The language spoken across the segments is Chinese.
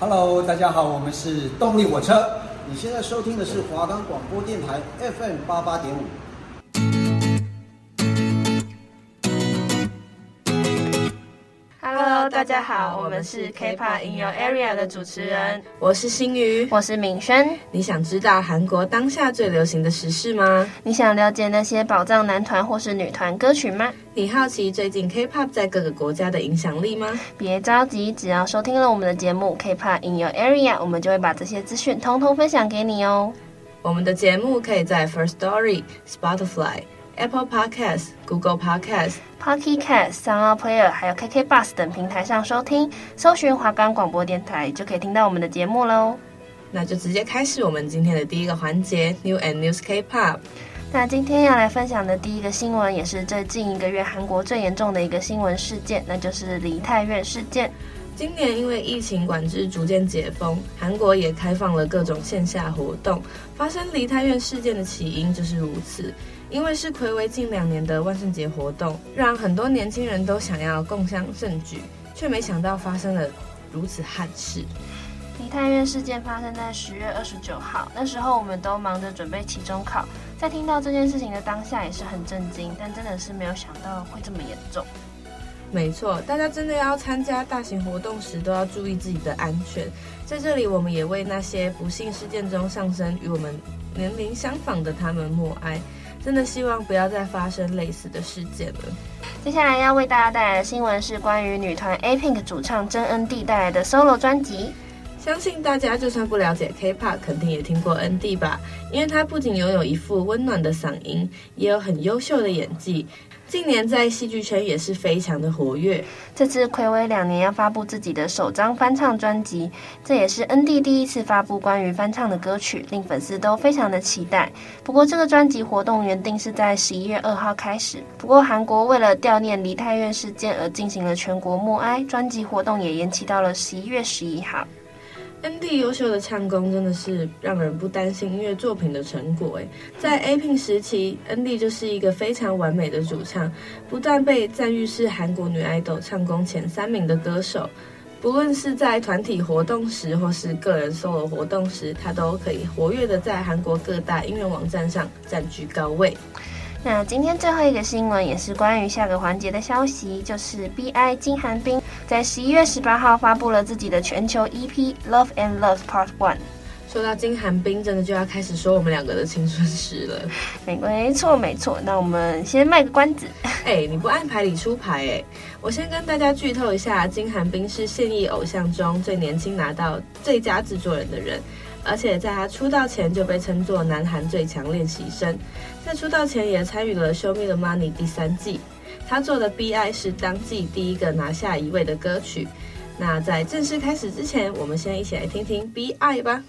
Hello，大家好，我们是动力火车。你现在收听的是华冈广播电台 FM 八八点五。大家好，我们是 K-pop in your area 的主持人，我是新宇，我是敏轩。你想知道韩国当下最流行的时事吗？你想了解那些宝藏男团或是女团歌曲吗？你好奇最近 K-pop 在各个国家的影响力吗？别着急，只要收听了我们的节目 K-pop in your area，我们就会把这些资讯通通分享给你哦。我们的节目可以在 First Story、Spotify、Apple Podcasts、Google Podcasts。Pocket Cast、SoundPlayer 还有 KK Bus 等平台上收听，搜寻华冈广播电台就可以听到我们的节目喽。那就直接开始我们今天的第一个环节 New and News K-pop。那今天要来分享的第一个新闻，也是最近一个月韩国最严重的一个新闻事件，那就是梨泰院事件。今年因为疫情管制逐渐解封，韩国也开放了各种线下活动。发生梨泰院事件的起因就是如此。因为是睽违近两年的万圣节活动，让很多年轻人都想要共襄盛举，却没想到发生了如此憾事。梨泰院事件发生在十月二十九号，那时候我们都忙着准备期中考，在听到这件事情的当下也是很震惊，但真的是没有想到会这么严重。没错，大家真的要参加大型活动时都要注意自己的安全。在这里，我们也为那些不幸事件中丧生与我们年龄相仿的他们默哀。真的希望不要再发生类似的事件了。接下来要为大家带来的新闻是关于女团 A-Pink 主唱真恩地带来的 solo 专辑。相信大家就算不了解 K-pop，肯定也听过 ND 吧？因为她不仅拥有一副温暖的嗓音，也有很优秀的演技。近年在戏剧圈也是非常的活跃。这次暌违两年要发布自己的首张翻唱专辑，这也是 ND 第一次发布关于翻唱的歌曲，令粉丝都非常的期待。不过这个专辑活动原定是在十一月二号开始，不过韩国为了悼念梨泰院事件而进行了全国默哀，专辑活动也延期到了十一月十一号。ND 优秀的唱功真的是让人不担心音乐作品的成果诶，在 A-Pink 时期，ND 就是一个非常完美的主唱，不断被赞誉是韩国女爱豆唱功前三名的歌手。不论是在团体活动时，或是个人 solo 活动时，她都可以活跃的在韩国各大音乐网站上占据高位。那今天最后一个新闻也是关于下个环节的消息，就是 B.I 金韩冰在十一月十八号发布了自己的全球 EP《Love and Love Part One》。说到金韩冰，真的就要开始说我们两个的青春史了。没没错没错，那我们先卖个关子。哎、欸，你不按牌理出牌哎！我先跟大家剧透一下，金韩冰是现役偶像中最年轻拿到最佳制作人的人。而且在他出道前就被称作南韩最强练习生，在出道前也参与了《Show Me the Money》第三季。他做的《B.I》是当季第一个拿下一位的歌曲。那在正式开始之前，我们先一起来听听《B.I》吧。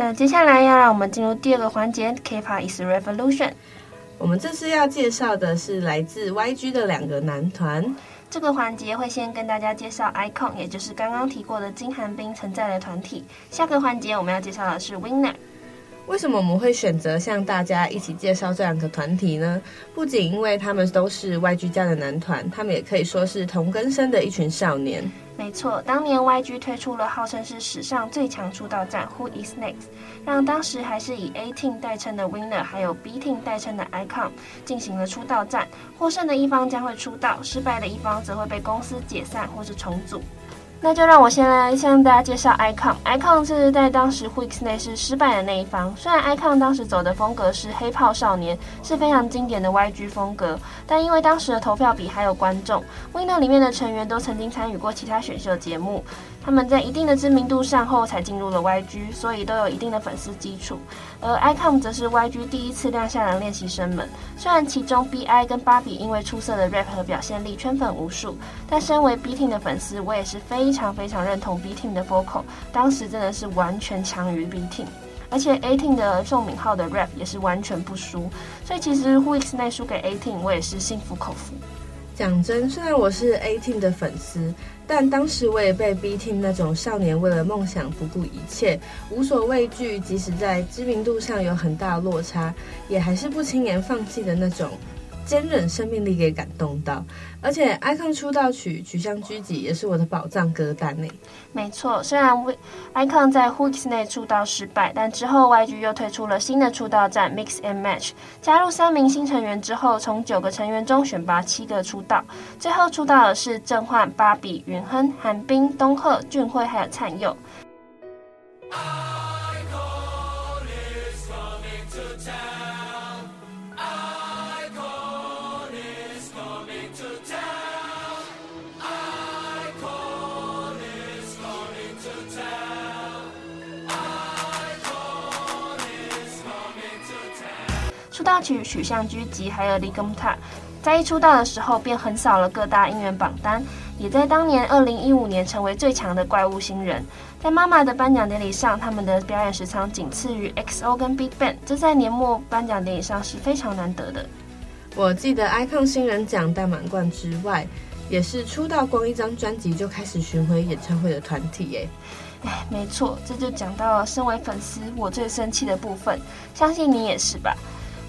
那接下来要让我们进入第二个环节，K-pop is revolution。我们这次要介绍的是来自 YG 的两个男团。这个环节会先跟大家介绍 Icon，也就是刚刚提过的金韩彬存在的团体。下个环节我们要介绍的是 Winner。为什么我们会选择向大家一起介绍这两个团体呢？不仅因为他们都是 YG 家的男团，他们也可以说是同根生的一群少年。没错，当年 YG 推出了号称是史上最强出道战《Who Is Next》，让当时还是以 A Team 代称的 Winner，还有 B Team 代称的 Icon 进行了出道战。获胜的一方将会出道，失败的一方则会被公司解散或是重组。那就让我先来向大家介绍 Icon。Icon 是在当时 weeks 内是失败的那一方。虽然 Icon 当时走的风格是黑炮少年，是非常经典的 YG 风格，但因为当时的投票比还有观众，Winner 里面的成员都曾经参与过其他选秀节目，他们在一定的知名度上后才进入了 YG，所以都有一定的粉丝基础。而 iKON 则是 YG 第一次亮相的练习生们，虽然其中 BI 跟芭比因为出色的 rap 和表现力圈粉无数，但身为 B Team 的粉丝，我也是非常非常认同 B Team 的 vocal，当时真的是完全强于 B Team，而且 A Team 的宋敏浩的 rap 也是完全不输，所以其实 Who Is Next 输给 A Team，我也是心服口服。讲真，虽然我是 A Team 的粉丝，但当时我也被 B Team 那种少年为了梦想不顾一切、无所畏惧，即使在知名度上有很大落差，也还是不轻言放弃的那种。坚韧生命力给感动到，而且 iKON 出道曲《曲向狙击》也是我的宝藏歌单呢。没错，虽然 iKON 在 Who is 内出道失败，但之后 YG 又推出了新的出道战 Mix and Match，加入三名新成员之后，从九个成员中选拔七个出道，最后出道的是郑焕、芭比、允亨、韩冰、东赫、俊辉还有灿佑。出道曲《曲项狙击》还有《离根塔》，在一出道的时候便横扫了各大音源榜单，也在当年二零一五年成为最强的怪物新人。在妈妈的颁奖典礼上，他们的表演时长仅次于 XO 跟 BigBang，这在年末颁奖典礼上是非常难得的。我记得 Icon 新人奖大满贯之外，也是出道光一张专辑就开始巡回演唱会的团体耶。哎，没错，这就讲到了身为粉丝我最生气的部分，相信你也是吧。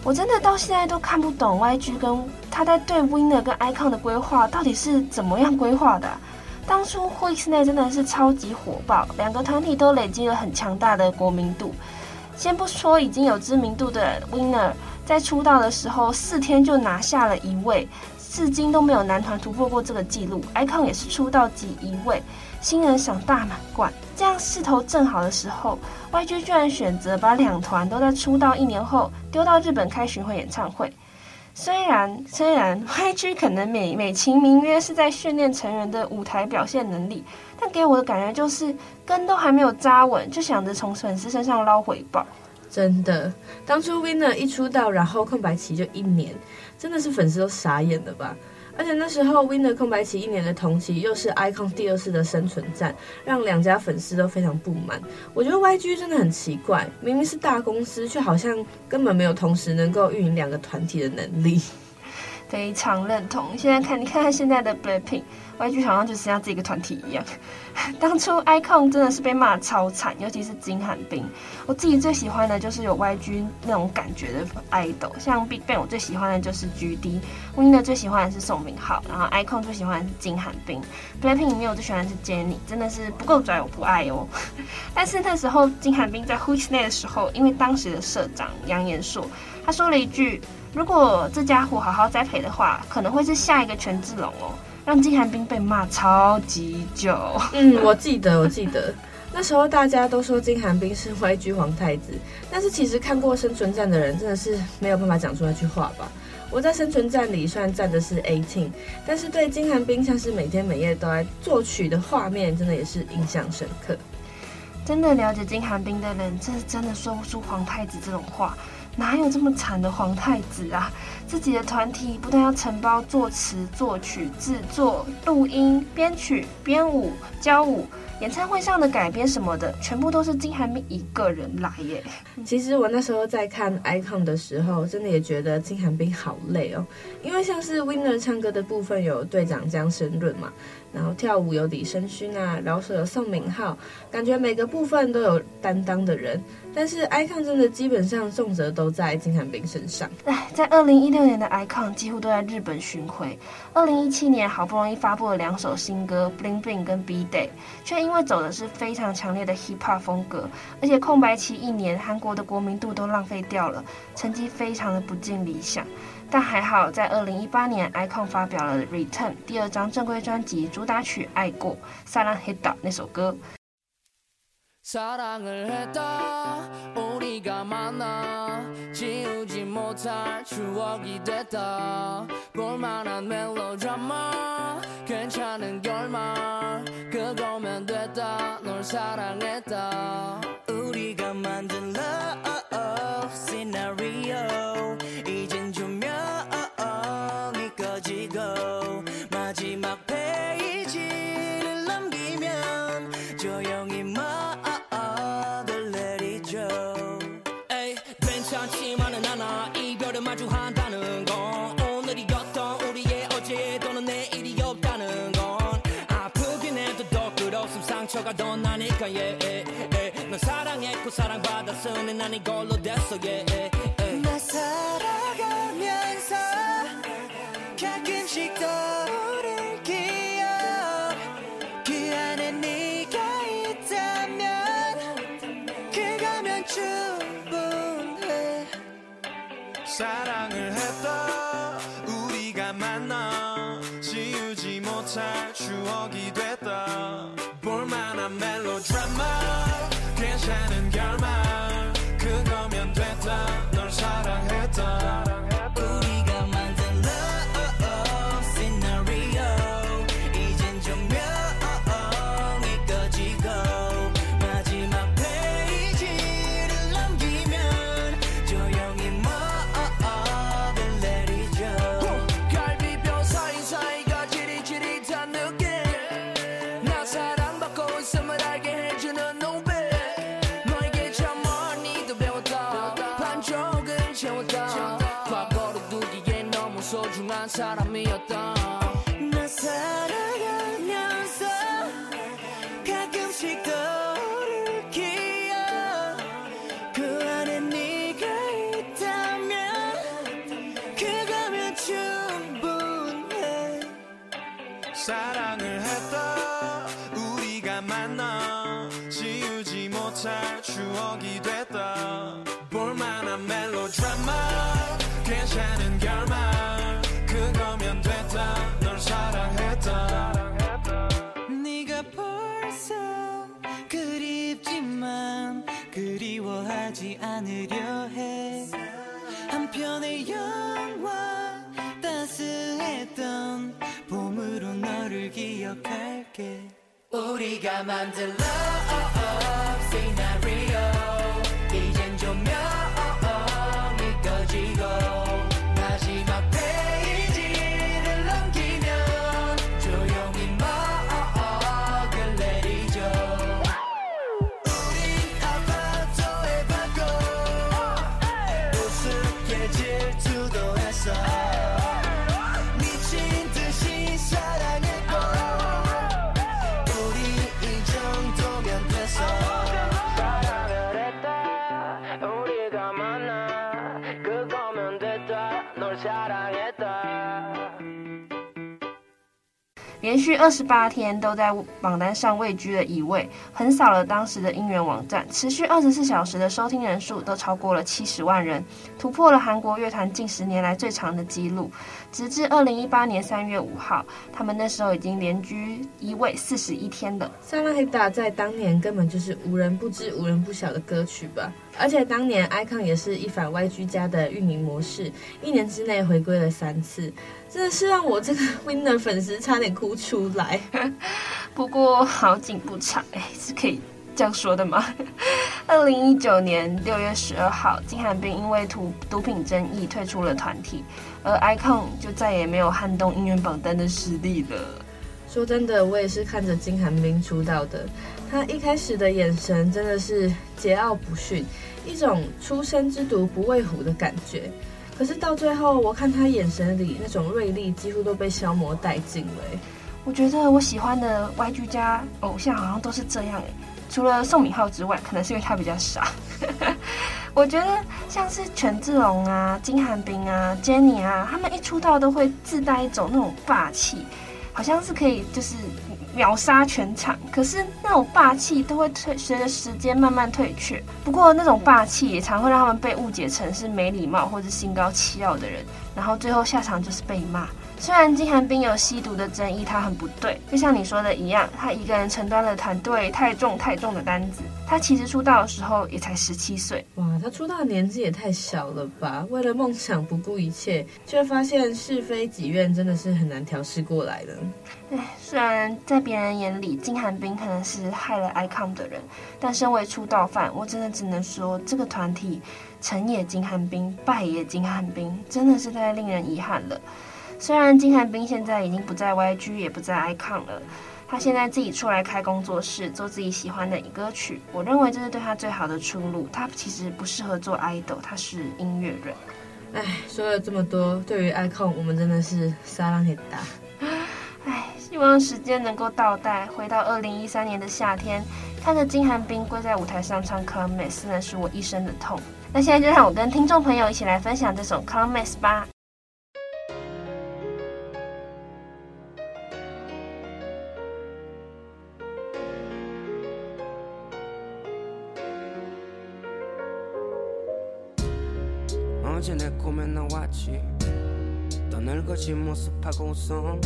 我真的到现在都看不懂 YG 跟他在对 Winner 跟 Icon 的规划到底是怎么样规划的。当初 w i x n e 真的是超级火爆，两个团体都累积了很强大的国民度。先不说已经有知名度的 Winner，在出道的时候四天就拿下了一位，至今都没有男团突破过这个纪录。ICON 也是出道即一位。新人赏大满贯，这样势头正好的时候，YG 居然选择把两团都在出道一年后丢到日本开巡回演唱会。虽然虽然 YG 可能美美其名曰是在训练成员的舞台表现能力，但给我的感觉就是根都还没有扎稳，就想着从粉丝身上捞回报。真的，当初 Winner 一出道，然后空白期就一年，真的是粉丝都傻眼了吧？而且那时候，Winner 空白期一年的同期，又是 Icon 第二次的生存战，让两家粉丝都非常不满。我觉得 YG 真的很奇怪，明明是大公司，却好像根本没有同时能够运营两个团体的能力。非常认同。现在看，你看看现在的 Blackpink YG 好像就像这个团体一样。当初 ICON 真的是被骂超惨，尤其是金韩彬。我自己最喜欢的就是有 YG 那种感觉的 idol，像 BigBang 我最喜欢的就是 GD，Winner 最喜欢的是宋明浩，然后 ICON 最喜欢的是金韩彬。BLACKPINK 里面我最喜欢的是 Jennie，真的是不够拽我不爱哦。但是那时候金韩彬在 Who is Next 的时候，因为当时的社长杨延硕，他说了一句。如果这家伙好好栽培的话，可能会是下一个权志龙哦，让金寒冰被骂超级久。嗯，我记得，我记得 那时候大家都说金寒冰是 YG 皇太子，但是其实看过生存战的人真的是没有办法讲出那句话吧？我在生存战里虽然站的是 A Team，但是对金寒冰像是每天每夜都在作曲的画面，真的也是印象深刻。真的了解金寒冰的人，这是真的说不出皇太子这种话。哪有这么惨的皇太子啊？自己的团体不但要承包作词、作曲、制作、录音、编曲、编舞、教舞。演唱会上的改编什么的，全部都是金韩彬一个人来耶。其实我那时候在看 Icon 的时候，真的也觉得金韩彬好累哦。因为像是 Winner 唱歌的部分有队长姜升润嘛，然后跳舞有李昇勋啊，饶舌有宋敏浩，感觉每个部分都有担当的人。但是 Icon 真的基本上重责都在金韩彬身上。哎，在二零一六年的 Icon 几乎都在日本巡回，二零一七年好不容易发布了两首新歌 Bling Bling 跟 B Day，却因为走的是非常强烈的 hip hop 风格，而且空白期一年，韩国的国民度都浪费掉了，成绩非常的不尽理想。但还好，在二零一八年，iKON 发表了《Return》第二张正规专辑，主打曲《爱过》 사랑을 했다. 우리가 만나 지우지 못할 추억이 됐다. 볼만한 멜로드라마 괜찮은 결말 그거면 됐다. 널 사랑했다. 우리가 만든 love scenario. 더 나니까 yeah, yeah, yeah. 널 사랑했고 사랑받았으니 난 이걸로 됐어 yeah. 사랑받고 있음을 알게 해주는 노래 너에게 참 많이도 배웠다. 반쪽은 채웠다. 과거를 두기에 너무 소중한 사람이었다 않으려 해. 한편의 영화 따스했던 봄으로 너를 기억할게. 우리가 만든 love scenario. 이젠 조명이 꺼지고 连续二十八天都在榜单上位居了一位，横扫了当时的音源网站，持续二十四小时的收听人数都超过了七十万人，突破了韩国乐团近十年来最长的纪录。直至二零一八年三月五号，他们那时候已经连居一位四十一天了。萨拉黑达在当年根本就是无人不知、无人不晓的歌曲吧？而且当年 Icon 也是一反 YG 家的运营模式，一年之内回归了三次，真的是让我这个 Winner 粉丝差点哭出来。不过好景不长，哎，是可以这样说的吗？二零一九年六月十二号，金韩彬因为毒毒品争议退出了团体，而 Icon 就再也没有撼动音乐榜单的实力了。说真的，我也是看着金韩彬出道的，他一开始的眼神真的是桀骜不驯，一种初生之犊不畏虎的感觉。可是到最后，我看他眼神里那种锐利几乎都被消磨殆尽了。我觉得我喜欢的 YG 家偶像好像都是这样诶，除了宋敏浩之外，可能是因为他比较傻。我觉得像是权志龙啊、金韩彬啊、Jennie 啊，他们一出道都会自带一种那种霸气。好像是可以就是秒杀全场，可是那种霸气都会退，随着时间慢慢退却。不过那种霸气也常会让他们被误解成是没礼貌或者心高气傲的人，然后最后下场就是被骂。虽然金韩冰有吸毒的争议，他很不对，就像你说的一样，他一个人承担了团队太重太重的单子。他其实出道的时候也才十七岁，哇，他出道的年纪也太小了吧？为了梦想不顾一切，却发现是非己愿真的是很难调试过来的。唉，虽然在别人眼里金韩冰可能是害了 ICON 的人，但身为出道犯，我真的只能说这个团体成也金韩冰，败也金韩冰，真的是太令人遗憾了。虽然金韩彬现在已经不在 YG，也不在 Icon 了，他现在自己出来开工作室，做自己喜欢的歌曲。我认为这是对他最好的出路。他其实不适合做 idol，他是音乐人。唉，说了这么多，对于 Icon，我们真的是撒浪嘿大。唉，希望时间能够倒带，回到二零一三年的夏天，看着金韩彬跪在舞台上唱《Club-Mix》，那是我一生的痛。那现在就让我跟听众朋友一起来分享这首《Club-Mix》吧。 어제 내 꿈에 나왔지. 떠늘거진 모습하고 웃음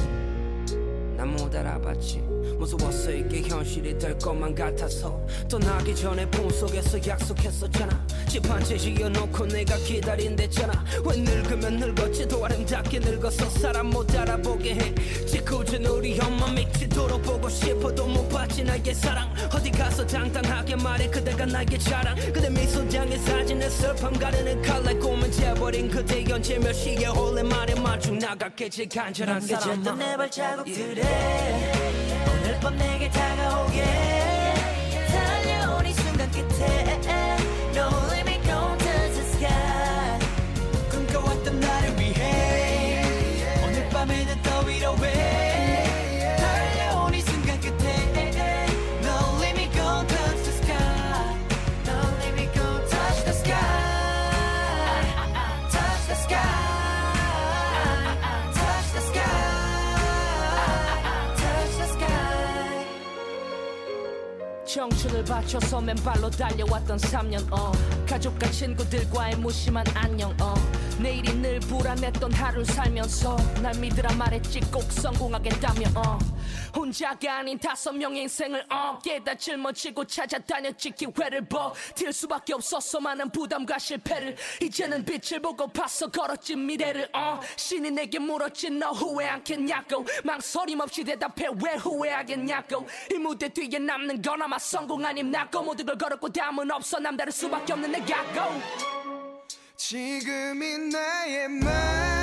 난못 알아봤지 무서웠어. 이게 현실이 될 것만 같아서. 떠나기 전에 품속에서 약속했었잖아. 집한채 지어놓고 내가 기다린댔잖아. 왜 늙으면 늙었지 더 아름답게 늙어서 사람 못 알아보게 해. 짓궂은 우리 엄마 미치도록 보고 싶어도 못 받지 나의 사랑. 어디 가서 당당하게 말해 그대가 나의 자랑. 그대 미소장의 사진에 슬픔 가르는 칼날 꿈은 재버린 그대 연재 몇 시에 홀레 말에 맞춰 나갔겠지 간절한 사람 내 발자국들에 오늘 밤 내게 다가오게. 달려온 이 순간 끝에 꿈꿔왔던 나를 위해 오늘 밤에는 떠위로 해 청춘을 바쳐서 맨발로 달려왔던 3년 어. 가족과 친구들과의 무심한 안녕 어 내일이 늘 불안했던 하루를 살면서 날 믿으라 말했지 꼭 성공하겠다며 어. 혼자가 아닌 다섯 명의 인생을 어 깨다 짊어지고 찾아다녔지 기회를 버틸 수밖에 없었어 많은 부담과 실패를 이제는 빛을 보고 봤어 걸었지 미래를 어. 신이 내게 물었지 너 후회 않겠냐고. 망설임 없이 대답해 왜 후회하겠냐고. 이 무대 뒤에 남는 건 아마 성공 아님 나고. 모든 걸 걸었고 다음은 없어 남다를 수밖에 없는 내가 go 지금이 나의 마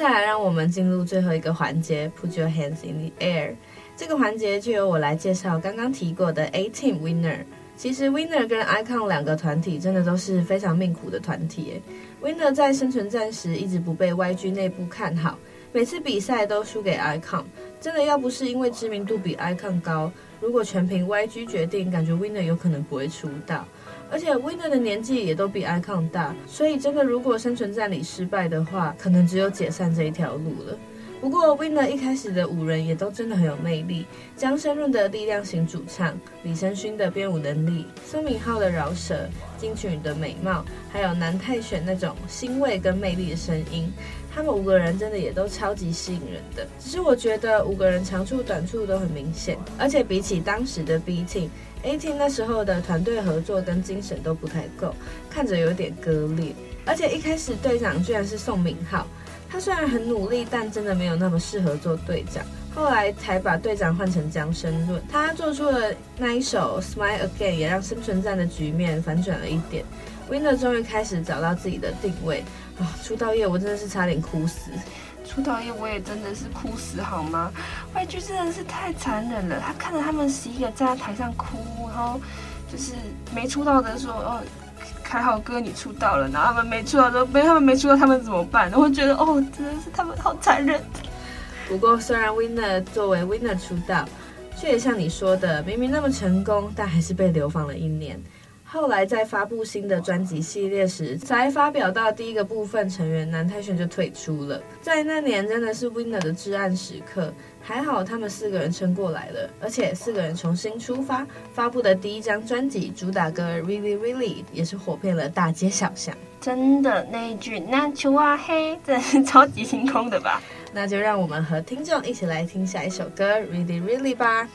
接下来，让我们进入最后一个环节，Put your hands in the air。这个环节就由我来介绍刚刚提过的 A-Team Winner。其实 Winner 跟 Icon 两个团体真的都是非常命苦的团体。Winner 在生存战时一直不被 YG 内部看好，每次比赛都输给 Icon。真的要不是因为知名度比 Icon 高，如果全凭 YG 决定，感觉 Winner 有可能不会出道。而且 Winner 的年纪也都比 Icon 大，所以真的如果生存战里失败的话，可能只有解散这一条路了。不过 Winner 一开始的五人也都真的很有魅力，姜生润的力量型主唱，李承勋的编舞能力，宋敏浩的饶舌，金曲的美貌，还有南泰选那种欣慰跟魅力的声音，他们五个人真的也都超级吸引人的。只是我觉得五个人长处短处都很明显，而且比起当时的 B Team、A.T. 那时候的团队合作跟精神都不太够，看着有点割裂。而且一开始队长居然是宋敏浩。他虽然很努力，但真的没有那么适合做队长。后来才把队长换成姜生润，他做出了那一首《Smile Again》，也让生存战的局面反转了一点。Winner 终于开始找到自己的定位啊！出道夜我真的是差点哭死，出道夜我也真的是哭死，好吗？YG 真的是太残忍了，他看着他们十一个站在台上哭，然后就是没出道的说哦。还好哥你出道了，然后他们没出道都没他们没出道，他们怎么办？我觉得哦，真的是他们好残忍。不过虽然 Winner 作为 Winner 出道，却也像你说的，明明那么成功，但还是被流放了一年。后来在发布新的专辑系列时，才发表到第一个部分成员南泰炫就退出了。在那年真的是 Winner 的至暗时刻，还好他们四个人撑过来了，而且四个人重新出发，发布的第一张专辑主打歌 Really Really 也是火遍了大街小巷。真的那一句那球啊嘿，真的是超级星空的吧？那就让我们和听众一起来听下一首歌 Really Really 吧。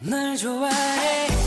날 좋아해.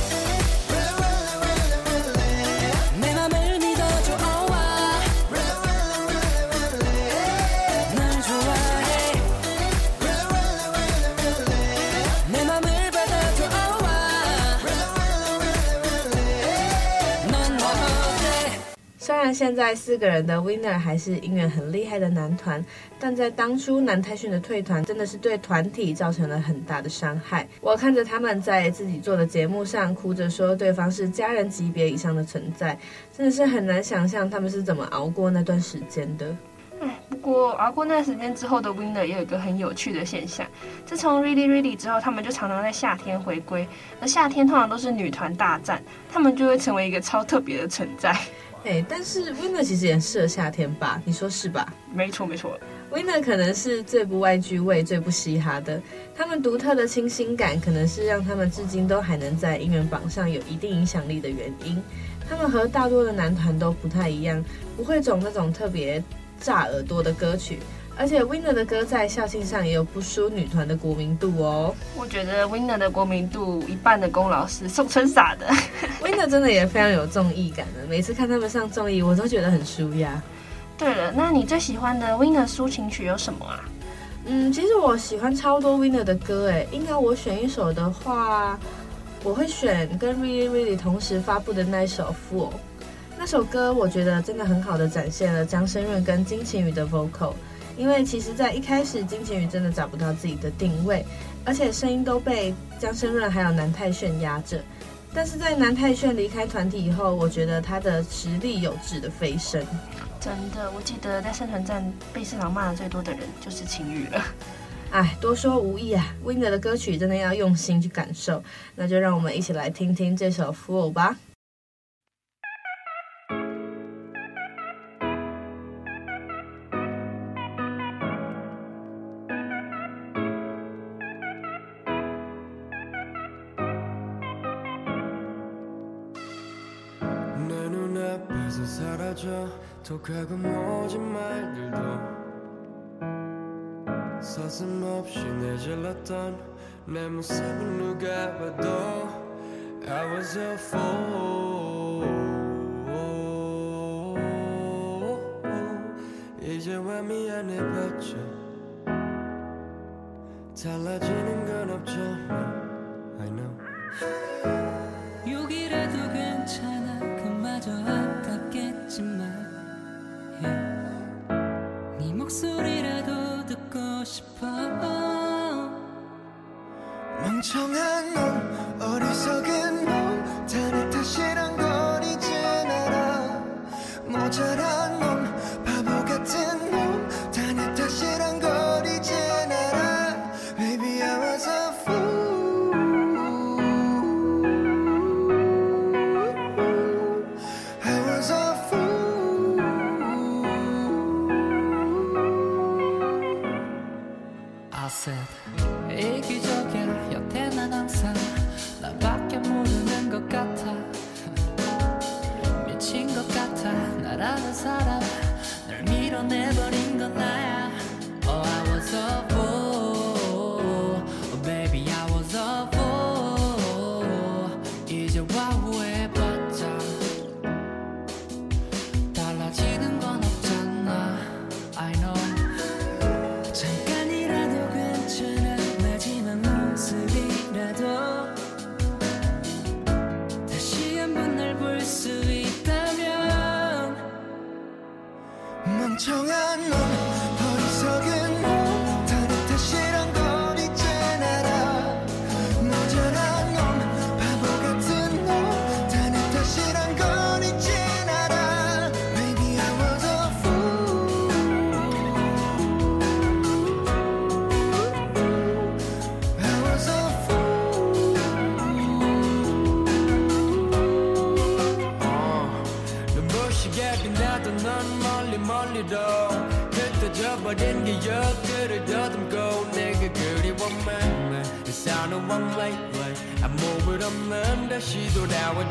现在四个人的 Winner 还是音源很厉害的男团，但在当初南泰玹的退团真的是对团体造成了很大的伤害。我看着他们在自己做的节目上哭着说对方是家人级别以上的存在，真的是很难想象他们是怎么熬过那段时间的。嗯，不过熬过那段时间之后的 Winner 也有一个很有趣的现象，自从 Really Really 之后，他们就常常在夏天回归，而夏天通常都是女团大战，他们就会成为一个超特别的存在。哎、欸，但是 Winner 其实也适合夏天吧？你说是吧？没错，没错。Winner 可能是最不外居味、最不嘻哈的。他们独特的清新感，可能是让他们至今都还能在音源榜上有一定影响力的原因。他们和大多的男团都不太一样，不会走那种特别炸耳朵的歌曲。而且 Winner 的歌在校庆上也有不输女团的国民度哦。我觉得 Winner 的国民度一半的功劳是宋春洒的。Winner 真的也非常有综艺感的，每次看他们上综艺，我都觉得很舒压。对了，那你最喜欢的 Winner 抒情曲有什么啊？嗯，其实我喜欢超多 Winner 的歌，哎，应该我选一首的话，我会选跟 Really Really 同时发布的那一首《Fool》。那首歌我觉得真的很好的展现了张生润跟金晴宇的 vocal。因为其实，在一开始，金晴宇真的找不到自己的定位，而且声音都被江生润还有南泰炫压着。但是在南泰炫离开团体以后，我觉得他的实力有质的飞升。真的，我记得在生存战被四郎骂的最多的人就是晴雨了。哎，多说无益啊，Winner 的歌曲真的要用心去感受。那就让我们一起来听听这首《Fool》吧。 익숙하고 모진 말들도 서슴없이 내질렀던 내 모습은 누가 봐도 I was a fool. 이제와 미안해봤죠. 달라지는 건 없죠. I know. sur Said 이기적이야 여태 난 항상 나밖에 모르는 것 같아. 미친 것 같아. 나라는 사람 널 밀어내버린 건 나야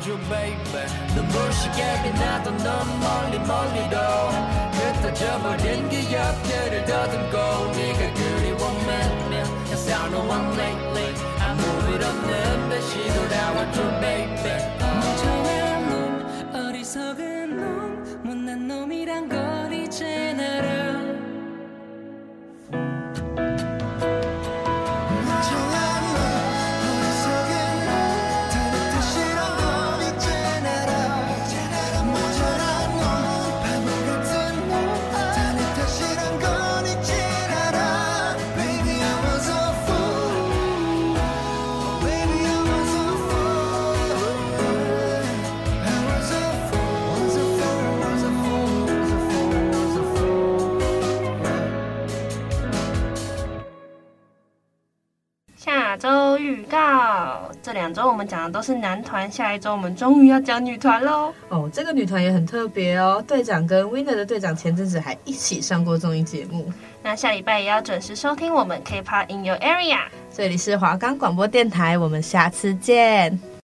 돌아와줘 baby 눈부시게 빛나던 넌 멀리 멀리도 흩어져버린 기억들을 더듬고 네가 그리워만 Yes I know I'm late late 아무일 없는 다시 돌 讲都是男团，下一周我们终于要讲女团喽。哦，这个女团也很特别哦，队长跟 Winner 的队长前阵子还一起上过综艺节目。那下礼拜也要准时收听我们 K-pop in your area。这里是华冈广播电台，我们下次见。